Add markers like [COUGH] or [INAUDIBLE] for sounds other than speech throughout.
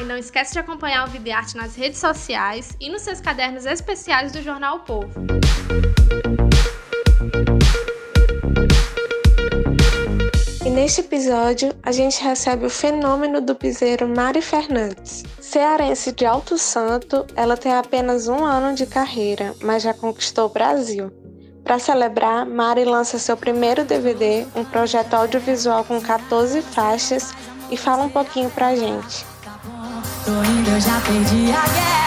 E não esquece de acompanhar o Vida e Arte nas redes sociais e nos seus cadernos especiais do jornal o Povo. E neste episódio, a gente recebe o fenômeno do piseiro Mari Fernandes. Cearense de Alto Santo, ela tem apenas um ano de carreira, mas já conquistou o Brasil. Para celebrar, Mari lança seu primeiro DVD, um projeto audiovisual com 14 faixas, e fala um pouquinho pra gente. Tô indo, eu já perdi a guerra.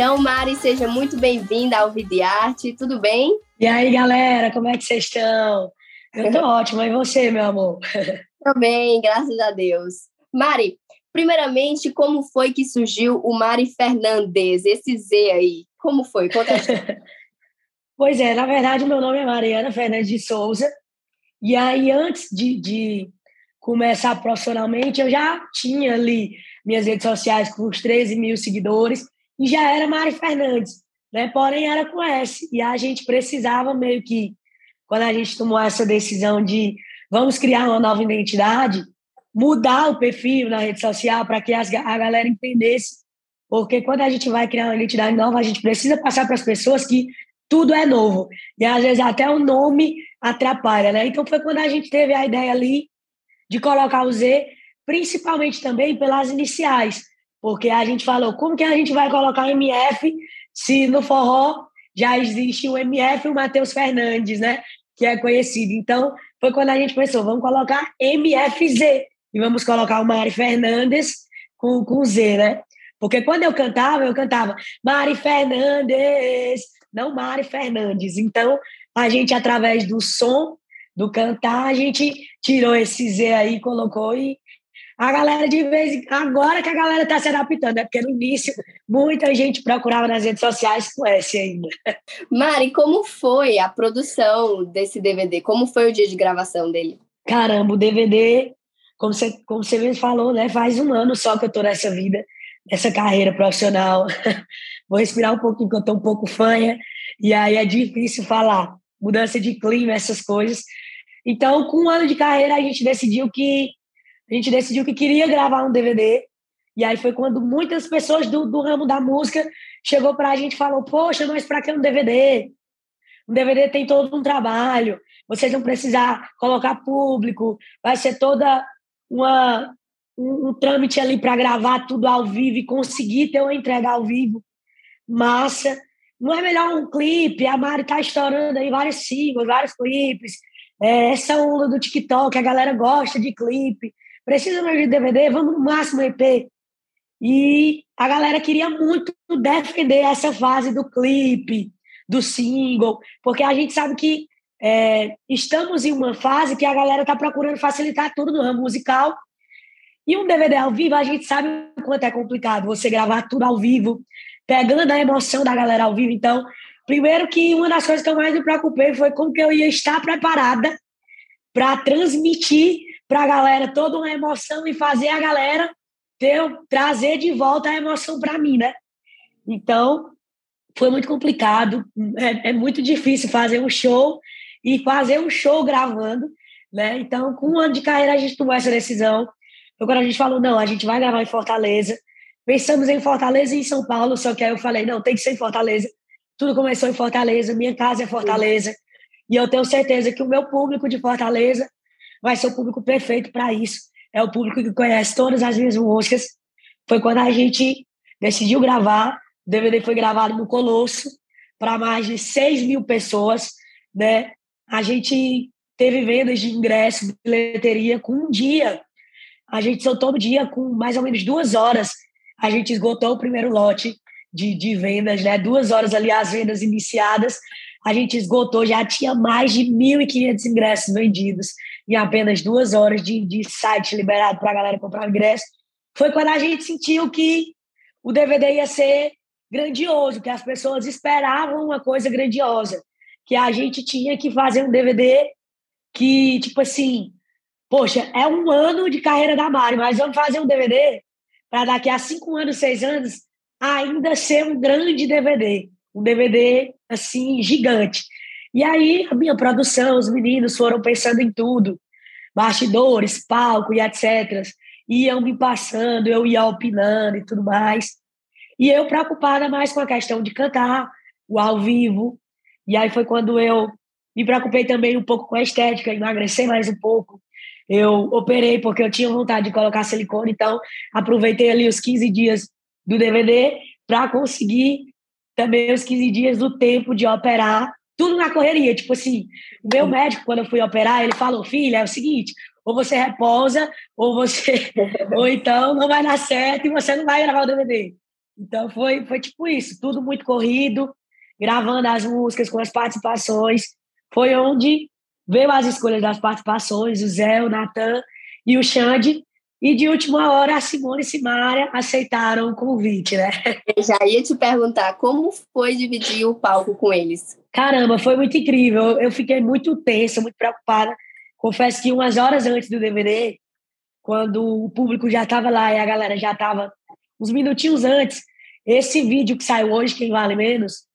Então, Mari, seja muito bem-vinda ao Vidiarte, tudo bem? E aí, galera, como é que vocês estão? Eu tô [LAUGHS] ótima, e você, meu amor? [LAUGHS] Tô bem, graças a Deus. Mari, primeiramente, como foi que surgiu o Mari Fernandes, esse Z aí? Como foi? Conta [LAUGHS] Pois é, na verdade, meu nome é Mariana Fernandes de Souza, e aí, antes de, de começar profissionalmente, eu já tinha ali minhas redes sociais com uns 13 mil seguidores, e já era Mari Fernandes, né? Porém era com S. E a gente precisava meio que, quando a gente tomou essa decisão de vamos criar uma nova identidade, mudar o perfil na rede social para que as, a galera entendesse. Porque quando a gente vai criar uma identidade nova, a gente precisa passar para as pessoas que tudo é novo. E às vezes até o nome atrapalha, né? Então foi quando a gente teve a ideia ali de colocar o Z, principalmente também pelas iniciais. Porque a gente falou, como que a gente vai colocar MF se no forró já existe o MF e o Matheus Fernandes, né? Que é conhecido. Então, foi quando a gente pensou, vamos colocar MFZ e vamos colocar o Mari Fernandes com, com Z, né? Porque quando eu cantava, eu cantava Mari Fernandes, não Mari Fernandes. Então, a gente, através do som, do cantar, a gente tirou esse Z aí, colocou e a galera de vez agora que a galera está se adaptando, é porque no início muita gente procurava nas redes sociais com S ainda. [LAUGHS] Mari, como foi a produção desse DVD? Como foi o dia de gravação dele? Caramba, o DVD, como você, como você mesmo falou, né? Faz um ano só que eu tô nessa vida, nessa carreira profissional. [LAUGHS] Vou respirar um pouquinho, porque eu tô um pouco fanha, e aí é difícil falar. Mudança de clima, essas coisas. Então, com um ano de carreira, a gente decidiu que a gente decidiu que queria gravar um DVD. E aí foi quando muitas pessoas do, do ramo da música chegou para a gente e falou: Poxa, mas para que um DVD? Um DVD tem todo um trabalho, vocês vão precisar colocar público, vai ser toda uma, um, um trâmite ali para gravar tudo ao vivo e conseguir ter uma entrega ao vivo. Massa. Não é melhor um clipe? A Mari tá estourando aí vários singles, vários clipes. É, essa onda do TikTok, a galera gosta de clipe precisa mais de DVD, vamos no máximo EP. E a galera queria muito defender essa fase do clipe, do single, porque a gente sabe que é, estamos em uma fase que a galera está procurando facilitar tudo no ramo musical. E um DVD ao vivo, a gente sabe o quanto é complicado você gravar tudo ao vivo, pegando a emoção da galera ao vivo. Então, primeiro que uma das coisas que eu mais me preocupei foi como que eu ia estar preparada para transmitir para a galera toda uma emoção e fazer a galera ter, trazer de volta a emoção para mim, né? Então, foi muito complicado, é, é, muito difícil fazer um show e fazer um show gravando, né? Então, com um ano de carreira, a gente tomou essa decisão. Então, quando a gente falou, não, a gente vai gravar em Fortaleza, pensamos em Fortaleza e em São Paulo, só que aí eu falei, não, tem que ser em Fortaleza. Tudo começou em Fortaleza, minha casa é Fortaleza, e eu tenho certeza que o meu público de Fortaleza vai ser o público perfeito para isso. É o público que conhece todas as minhas músicas. Foi quando a gente decidiu gravar. O DVD foi gravado no Colosso para mais de 6 mil pessoas. Né? A gente teve vendas de ingresso, bilheteria com um dia. a gente soltou no dia com mais ou menos duas horas. A gente esgotou o primeiro lote de, de vendas, né? Duas horas ali as vendas iniciadas. A gente esgotou, já tinha mais de 1.500 ingressos vendidos em apenas duas horas de, de site liberado para a galera comprar ingresso. Foi quando a gente sentiu que o DVD ia ser grandioso, que as pessoas esperavam uma coisa grandiosa, que a gente tinha que fazer um DVD que, tipo assim, poxa, é um ano de carreira da Mari, mas vamos fazer um DVD para daqui a cinco anos, seis anos, ainda ser um grande DVD, um DVD, assim, gigante. E aí, a minha produção, os meninos foram pensando em tudo, bastidores, palco e etc. Iam me passando, eu ia opinando e tudo mais. E eu preocupada mais com a questão de cantar, o ao vivo. E aí foi quando eu me preocupei também um pouco com a estética, emagrecer mais um pouco. Eu operei porque eu tinha vontade de colocar silicone, então aproveitei ali os 15 dias do DVD para conseguir também os 15 dias do tempo de operar, tudo na correria. Tipo assim, o meu médico, quando eu fui operar, ele falou: filha, é o seguinte, ou você repousa, ou você. [LAUGHS] ou então não vai dar certo e você não vai gravar o DVD. Então foi, foi tipo isso, tudo muito corrido, gravando as músicas com as participações. Foi onde veio as escolhas das participações, o Zé, o Natan e o Xande. E de última hora, a Simone e Simária aceitaram o convite, né? [LAUGHS] Eu já ia te perguntar como foi dividir o palco com eles. Caramba, foi muito incrível. Eu fiquei muito tensa, muito preocupada. Confesso que umas horas antes do DVD, quando o público já estava lá e a galera já estava uns minutinhos antes, esse vídeo que saiu hoje, Quem Vale Menos,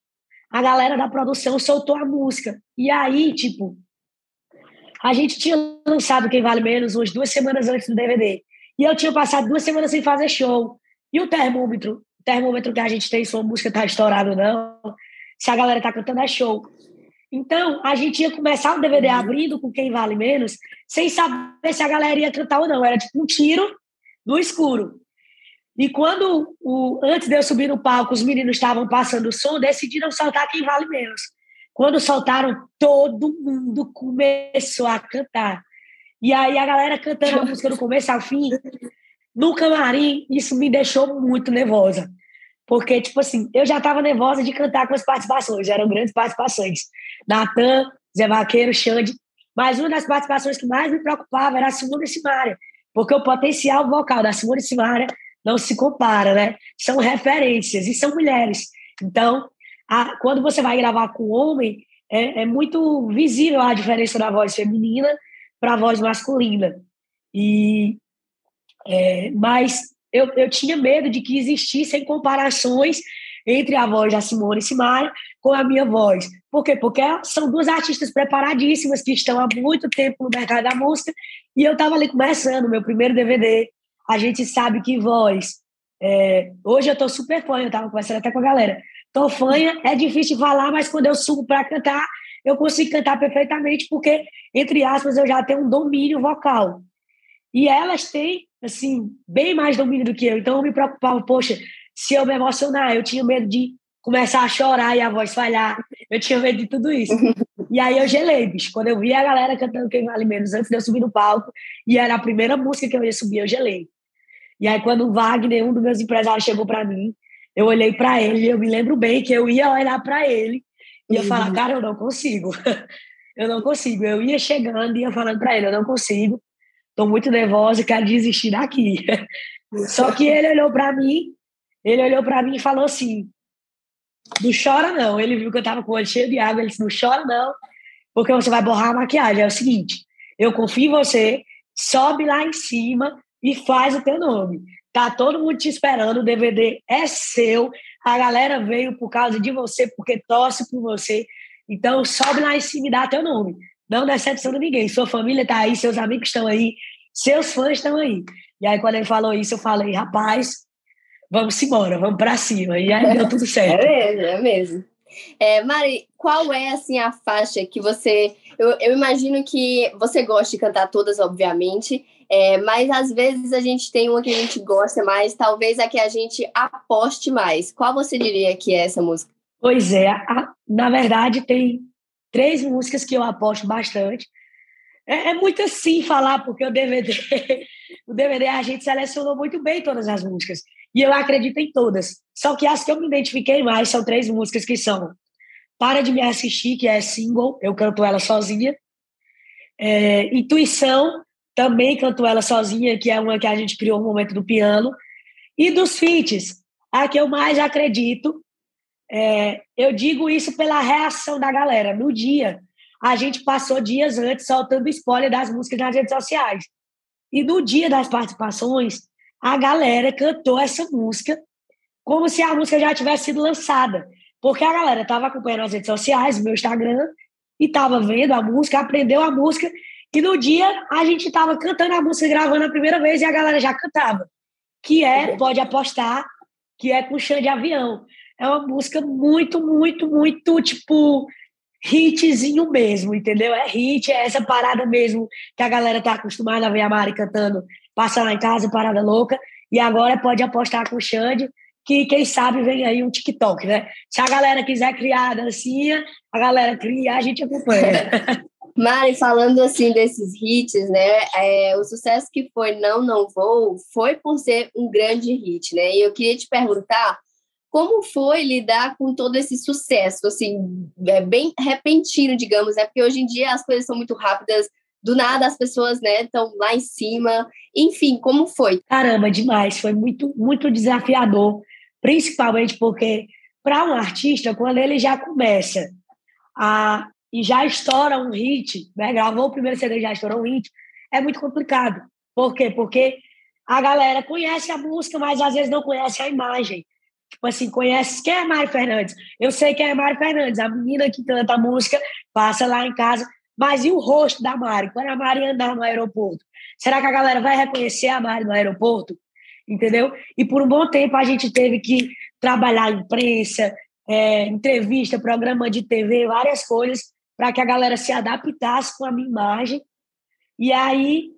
a galera da produção soltou a música. E aí, tipo, a gente tinha lançado Quem Vale Menos umas duas semanas antes do DVD. E eu tinha passado duas semanas sem fazer show. E o termômetro, o termômetro que a gente tem, se a música tá estourada ou não, se a galera tá cantando é show. Então, a gente ia começar o DVD abrindo com Quem Vale Menos, sem saber se a galera ia cantar ou não. Era tipo um tiro no escuro. E quando, o, antes de eu subir no palco, os meninos estavam passando o som, decidiram soltar quem vale menos. Quando soltaram, todo mundo começou a cantar. E aí a galera cantando a música do começo ao fim, no camarim, isso me deixou muito nervosa. Porque, tipo assim, eu já estava nervosa de cantar com as participações, eram grandes participações. Natan, Zé Vaqueiro, Xande. Mas uma das participações que mais me preocupava era a Simone Simaria, porque o potencial vocal da Simone Simaria não se compara, né? São referências e são mulheres. Então, a, quando você vai gravar com homem, é, é muito visível a diferença da voz feminina para a voz masculina. E, é, mas eu, eu tinha medo de que existissem comparações entre a voz da Simone Simaria com a minha voz. Por quê? Porque são duas artistas preparadíssimas que estão há muito tempo no mercado da música e eu estava ali começando meu primeiro DVD, a gente sabe que voz. É, hoje eu tô super fã, eu tava conversando até com a galera. Tô fanha, é difícil falar, mas quando eu subo para cantar, eu consigo cantar perfeitamente, porque, entre aspas, eu já tenho um domínio vocal. E elas têm, assim, bem mais domínio do que eu. Então eu me preocupava, poxa, se eu me emocionar, eu tinha medo de começar a chorar e a voz falhar. Eu tinha medo de tudo isso. [LAUGHS] E aí eu gelei, bicho. Quando eu vi a galera cantando Quem Vale Menos antes de eu subir no palco, e era a primeira música que eu ia subir, eu gelei. E aí, quando o Wagner, um dos meus empresários, chegou para mim, eu olhei para ele eu me lembro bem que eu ia olhar para ele e ia uhum. falar, cara, eu não consigo. [LAUGHS] eu não consigo. Eu ia chegando e ia falando para ele, eu não consigo. Estou muito nervosa e quero desistir daqui. [LAUGHS] Só que ele olhou para mim, ele olhou para mim e falou assim: não chora não. Ele viu que eu estava com o olho cheio de água, ele disse: não chora não, porque você vai borrar a maquiagem. É o seguinte, eu confio em você, sobe lá em cima e faz o teu nome. Tá todo mundo te esperando, o DVD é seu, a galera veio por causa de você, porque torce por você. Então, sobe lá em cima e dá teu nome. Não decepciona ninguém. Sua família tá aí, seus amigos estão aí, seus fãs estão aí. E aí, quando ele falou isso, eu falei, rapaz, vamos embora, vamos para cima. E aí deu tudo certo. [LAUGHS] É mesmo, é mesmo. É, Mari, qual é assim a faixa que você. Eu, eu imagino que você gosta de cantar todas, obviamente, é, mas às vezes a gente tem uma que a gente gosta mais, talvez a que a gente aposte mais. Qual você diria que é essa música? Pois é, a, na verdade tem três músicas que eu aposto bastante. É, é, muito assim falar, porque o DVD, [LAUGHS] o DVD a gente selecionou muito bem todas as músicas. E eu acredito em todas. Só que as que eu me identifiquei mais são três músicas que são Para de Me Assistir, que é single, eu canto ela sozinha. É, Intuição, também canto ela sozinha, que é uma que a gente criou no momento do piano. E dos feats, a que eu mais acredito, é, eu digo isso pela reação da galera. No dia, a gente passou dias antes soltando spoiler das músicas nas redes sociais. E no dia das participações, a galera cantou essa música como se a música já tivesse sido lançada. Porque a galera estava acompanhando as redes sociais, meu Instagram, e estava vendo a música, aprendeu a música, e no dia a gente estava cantando a música, gravando a primeira vez, e a galera já cantava. Que é, pode apostar, que é com chão de avião. É uma música muito, muito, muito, tipo, hitzinho mesmo, entendeu? É hit, é essa parada mesmo que a galera tá acostumada a ver a Mari cantando Passa lá em casa, parada louca, e agora pode apostar com o Xande, que quem sabe vem aí um TikTok, né? Se a galera quiser criar a dancinha, a galera cria, a gente acompanha. [LAUGHS] Mari, falando assim desses hits, né? É, o sucesso que foi Não Não Vou foi por ser um grande hit, né? E eu queria te perguntar como foi lidar com todo esse sucesso, assim, é bem repentino, digamos, né? Porque hoje em dia as coisas são muito rápidas, do nada as pessoas, né, estão lá em cima. Enfim, como foi? Caramba, demais. Foi muito, muito desafiador, principalmente porque para um artista, quando ele já começa a e já estoura um hit, né? Gravou o primeiro CD já estourou um hit, é muito complicado. Por quê? Porque a galera conhece a música, mas às vezes não conhece a imagem. Tipo assim, conhece quem é Mari Fernandes? Eu sei quem é Mari Fernandes, a menina que canta a música, passa lá em casa, mas e o rosto da Mari? Quando a Mari andar no aeroporto? Será que a galera vai reconhecer a Mari no aeroporto? Entendeu? E por um bom tempo a gente teve que trabalhar imprensa, é, entrevista, programa de TV, várias coisas, para que a galera se adaptasse com a minha imagem. E aí,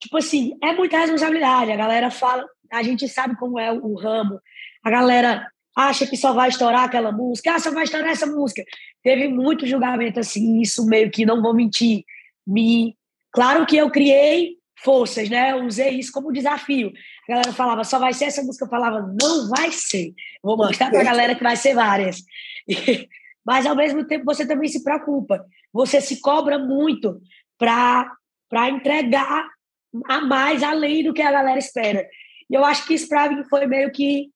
tipo assim, é muita responsabilidade. A galera fala, a gente sabe como é o ramo, a galera acha que só vai estourar aquela música, ah, só vai estourar essa música. Teve muito julgamento assim, isso meio que não vou mentir. Me... Claro que eu criei forças, né? Eu usei isso como desafio. A galera falava, só vai ser essa música. Eu falava, não vai ser. Vou mostrar para a galera que vai ser várias. Mas, ao mesmo tempo, você também se preocupa. Você se cobra muito para entregar a mais além do que a galera espera. E eu acho que isso para mim foi meio que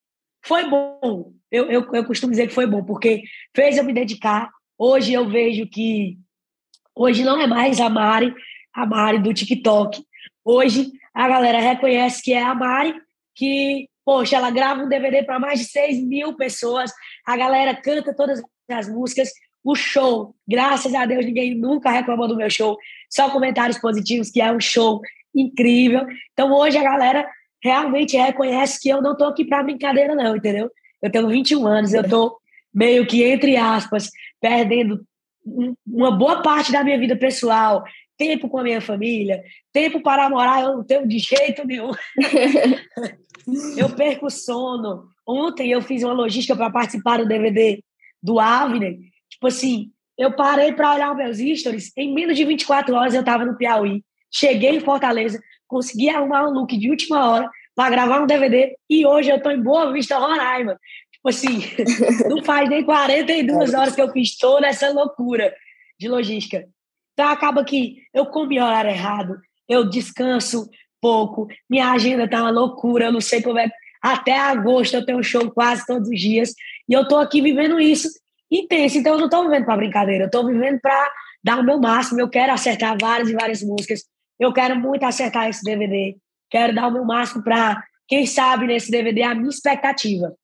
foi bom. Eu, eu, eu costumo dizer que foi bom, porque fez eu me dedicar. Hoje eu vejo que hoje não é mais a Mari, a Mari do TikTok. Hoje a galera reconhece que é a Mari, que, poxa, ela grava um DVD para mais de 6 mil pessoas, a galera canta todas as músicas, o show, graças a Deus, ninguém nunca reclamou do meu show, só comentários positivos, que é um show incrível. Então hoje a galera realmente reconhece que eu não estou aqui para brincadeira, não, entendeu? Eu tenho 21 anos, eu estou meio que, entre aspas, perdendo uma boa parte da minha vida pessoal, tempo com a minha família, tempo para morar, eu não tenho de jeito nenhum. [LAUGHS] eu perco sono. Ontem eu fiz uma logística para participar do DVD do Avner. Tipo assim, eu parei para olhar os meus stories, em menos de 24 horas eu estava no Piauí, cheguei em Fortaleza, consegui arrumar um look de última hora para gravar um DVD e hoje eu estou em Boa Vista, Roraima. Tipo assim, [LAUGHS] não faz nem 42 horas que eu fiz toda essa loucura de logística. Então acaba que eu comi horário errado, eu descanso pouco, minha agenda tá uma loucura, eu não sei como é. Até agosto eu tenho show quase todos os dias e eu tô aqui vivendo isso intenso. Então eu não tô vivendo para brincadeira, eu tô vivendo para dar o meu máximo. Eu quero acertar várias e várias músicas. Eu quero muito acertar esse DVD. Quero dar o meu máximo para, quem sabe, nesse DVD, a minha expectativa.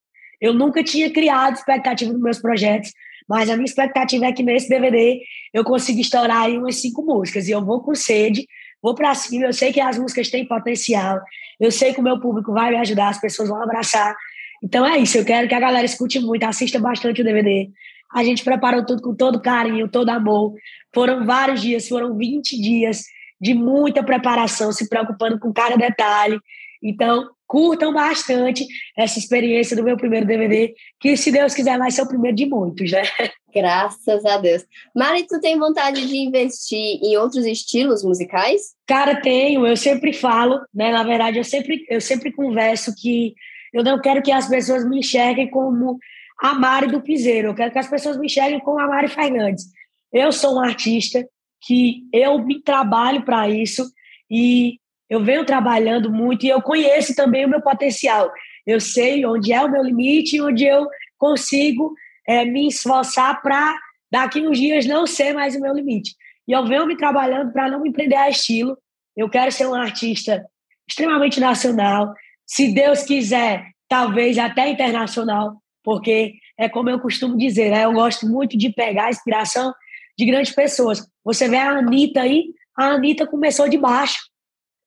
Eu nunca tinha criado expectativa nos meus projetos, mas a minha expectativa é que nesse DVD eu consiga estourar aí umas cinco músicas. E eu vou com sede, vou para cima. Eu sei que as músicas têm potencial. Eu sei que o meu público vai me ajudar, as pessoas vão abraçar. Então é isso. Eu quero que a galera escute muito, assista bastante o DVD. A gente preparou tudo com todo carinho, todo amor. Foram vários dias, foram 20 dias de muita preparação, se preocupando com cada detalhe. Então, curtam bastante essa experiência do meu primeiro DVD, que se Deus quiser vai ser o primeiro de muitos, né? [LAUGHS] Graças a Deus. Mari, tu tem vontade de investir em outros estilos musicais? Cara, tenho. Eu sempre falo, né? Na verdade, eu sempre, eu sempre converso que eu não quero que as pessoas me enxerguem como a Mari do Piseiro. Eu quero que as pessoas me enxerguem como a Mari Fernandes. Eu sou um artista que eu me trabalho para isso e eu venho trabalhando muito e eu conheço também o meu potencial. Eu sei onde é o meu limite e onde eu consigo é, me esforçar para daqui uns dias não ser mais o meu limite. E eu venho me trabalhando para não me prender a estilo. Eu quero ser um artista extremamente nacional. Se Deus quiser, talvez até internacional, porque é como eu costumo dizer, né? eu gosto muito de pegar a inspiração de grandes pessoas. Você vê a Anitta aí, a Anitta começou de baixo.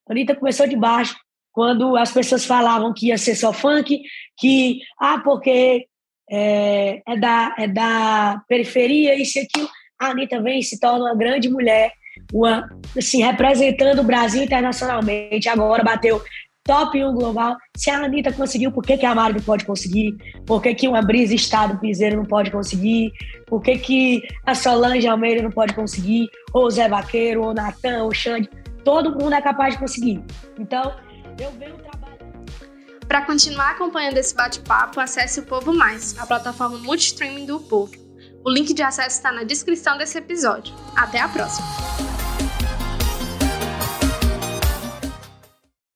A Anitta começou de baixo. Quando as pessoas falavam que ia ser só funk, que, ah, porque é, é, da, é da periferia, isso e aquilo. A Anitta vem e se torna uma grande mulher, uma, assim, representando o Brasil internacionalmente. Agora bateu top 1 global. Se a Anitta conseguiu, por que, que a Mari não pode conseguir? Por que, que uma Brisa Estado Piseiro não pode conseguir? Por que, que a Solange Almeida não pode conseguir? Ou o Zé Vaqueiro, ou o Natan, ou o Xande. Todo mundo é capaz de conseguir. Então, eu venho trabalhando. Para continuar acompanhando esse bate-papo, acesse o Povo Mais, a plataforma multistreaming do Povo. O link de acesso está na descrição desse episódio. Até a próxima!